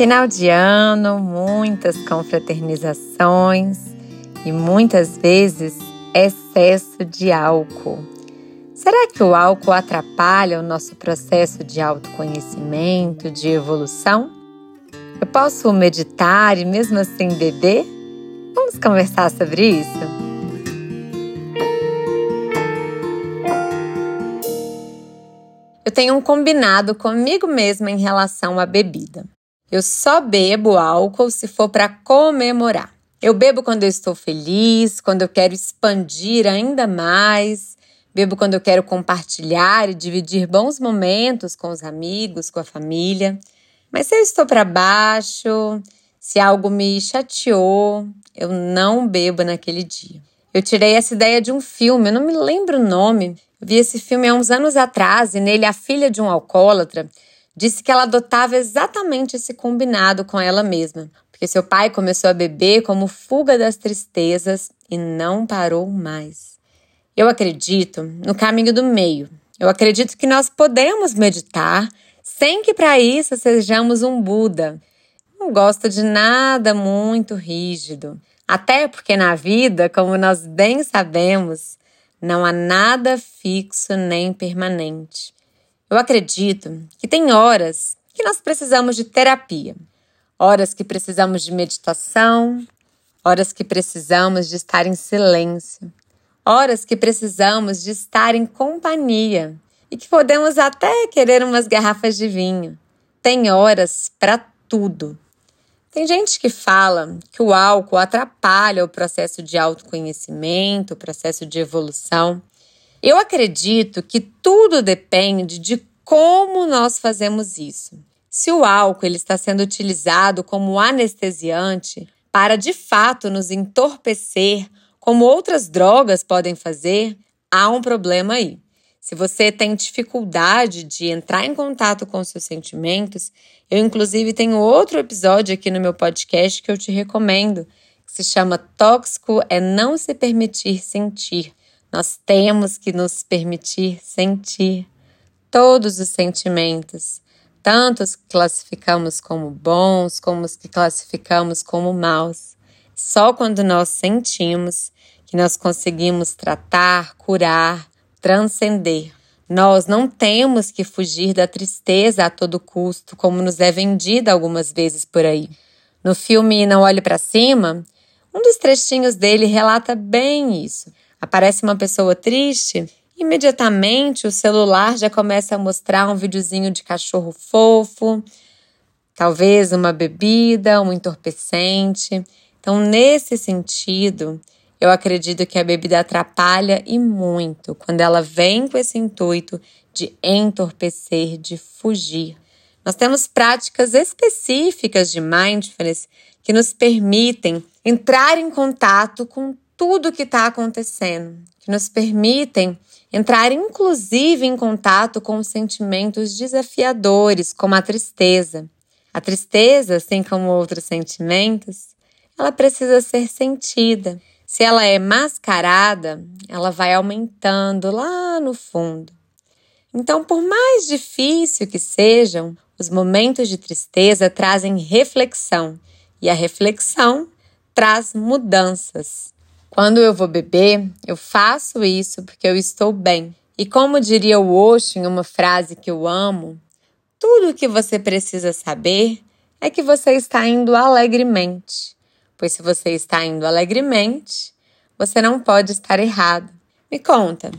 Final de ano, muitas confraternizações e muitas vezes excesso de álcool. Será que o álcool atrapalha o nosso processo de autoconhecimento, de evolução? Eu posso meditar e mesmo assim beber? Vamos conversar sobre isso? Eu tenho um combinado comigo mesma em relação à bebida. Eu só bebo álcool se for para comemorar. Eu bebo quando eu estou feliz, quando eu quero expandir ainda mais. Bebo quando eu quero compartilhar e dividir bons momentos com os amigos, com a família. Mas se eu estou para baixo, se algo me chateou, eu não bebo naquele dia. Eu tirei essa ideia de um filme, eu não me lembro o nome. Eu vi esse filme há uns anos atrás e nele a filha de um alcoólatra disse que ela adotava exatamente esse combinado com ela mesma, porque seu pai começou a beber como fuga das tristezas e não parou mais. Eu acredito no caminho do meio. Eu acredito que nós podemos meditar sem que para isso sejamos um Buda. Não gosto de nada muito rígido. Até porque na vida, como nós bem sabemos, não há nada fixo nem permanente. Eu acredito que tem horas que nós precisamos de terapia, horas que precisamos de meditação, horas que precisamos de estar em silêncio, horas que precisamos de estar em companhia e que podemos até querer umas garrafas de vinho. Tem horas para tudo. Tem gente que fala que o álcool atrapalha o processo de autoconhecimento, o processo de evolução. Eu acredito que tudo depende de como nós fazemos isso. Se o álcool ele está sendo utilizado como anestesiante para de fato nos entorpecer, como outras drogas podem fazer, há um problema aí. Se você tem dificuldade de entrar em contato com seus sentimentos, eu inclusive tenho outro episódio aqui no meu podcast que eu te recomendo, que se chama Tóxico é não se permitir sentir. Nós temos que nos permitir sentir todos os sentimentos, tanto os que classificamos como bons, como os que classificamos como maus. Só quando nós sentimos que nós conseguimos tratar, curar, transcender. Nós não temos que fugir da tristeza a todo custo, como nos é vendida algumas vezes por aí. No filme Não Olhe para Cima, um dos trechinhos dele relata bem isso. Aparece uma pessoa triste, imediatamente o celular já começa a mostrar um videozinho de cachorro fofo, talvez uma bebida, um entorpecente. Então, nesse sentido, eu acredito que a bebida atrapalha e muito quando ela vem com esse intuito de entorpecer, de fugir. Nós temos práticas específicas de mindfulness que nos permitem entrar em contato com tudo que está acontecendo, que nos permitem entrar inclusive em contato com sentimentos desafiadores, como a tristeza. A tristeza, assim como outros sentimentos, ela precisa ser sentida. Se ela é mascarada, ela vai aumentando lá no fundo. Então, por mais difícil que sejam, os momentos de tristeza trazem reflexão e a reflexão traz mudanças. Quando eu vou beber, eu faço isso porque eu estou bem. E como diria o Osho em uma frase que eu amo, tudo o que você precisa saber é que você está indo alegremente pois se você está indo alegremente, você não pode estar errado. Me conta,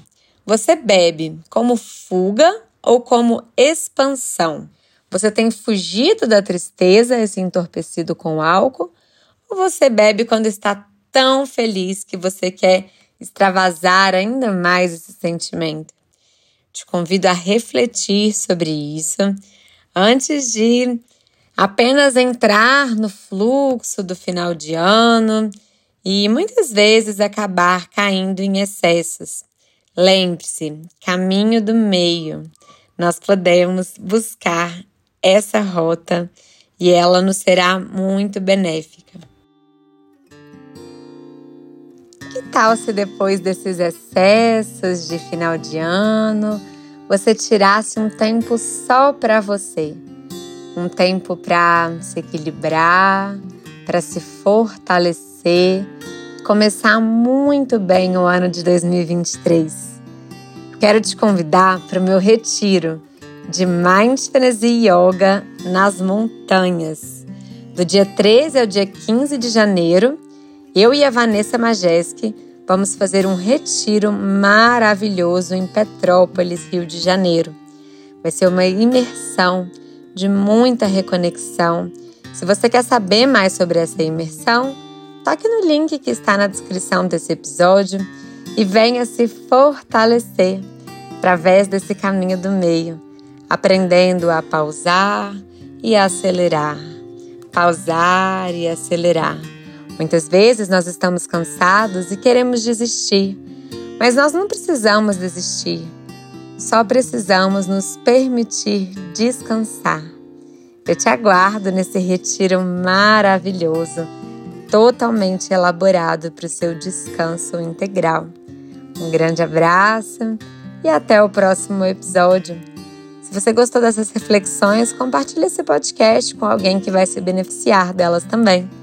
você bebe como fuga ou como expansão? Você tem fugido da tristeza e se entorpecido com álcool? Ou você bebe quando está tão feliz que você quer extravasar ainda mais esse sentimento? Te convido a refletir sobre isso antes de apenas entrar no fluxo do final de ano e muitas vezes acabar caindo em excessos. Lembre-se, caminho do meio. Nós podemos buscar essa rota e ela nos será muito benéfica. Que tal se depois desses excessos de final de ano você tirasse um tempo só para você? um tempo para se equilibrar, para se fortalecer, começar muito bem o ano de 2023. Quero te convidar para o meu retiro de Mindfulness e Yoga nas montanhas. Do dia 13 ao dia 15 de janeiro, eu e a Vanessa Majeski vamos fazer um retiro maravilhoso em Petrópolis, Rio de Janeiro. Vai ser uma imersão de muita reconexão. Se você quer saber mais sobre essa imersão, toque no link que está na descrição desse episódio e venha se fortalecer através desse caminho do meio, aprendendo a pausar e acelerar. Pausar e acelerar. Muitas vezes nós estamos cansados e queremos desistir, mas nós não precisamos desistir. Só precisamos nos permitir descansar. Eu te aguardo nesse retiro maravilhoso, totalmente elaborado para o seu descanso integral. Um grande abraço e até o próximo episódio. Se você gostou dessas reflexões, compartilhe esse podcast com alguém que vai se beneficiar delas também.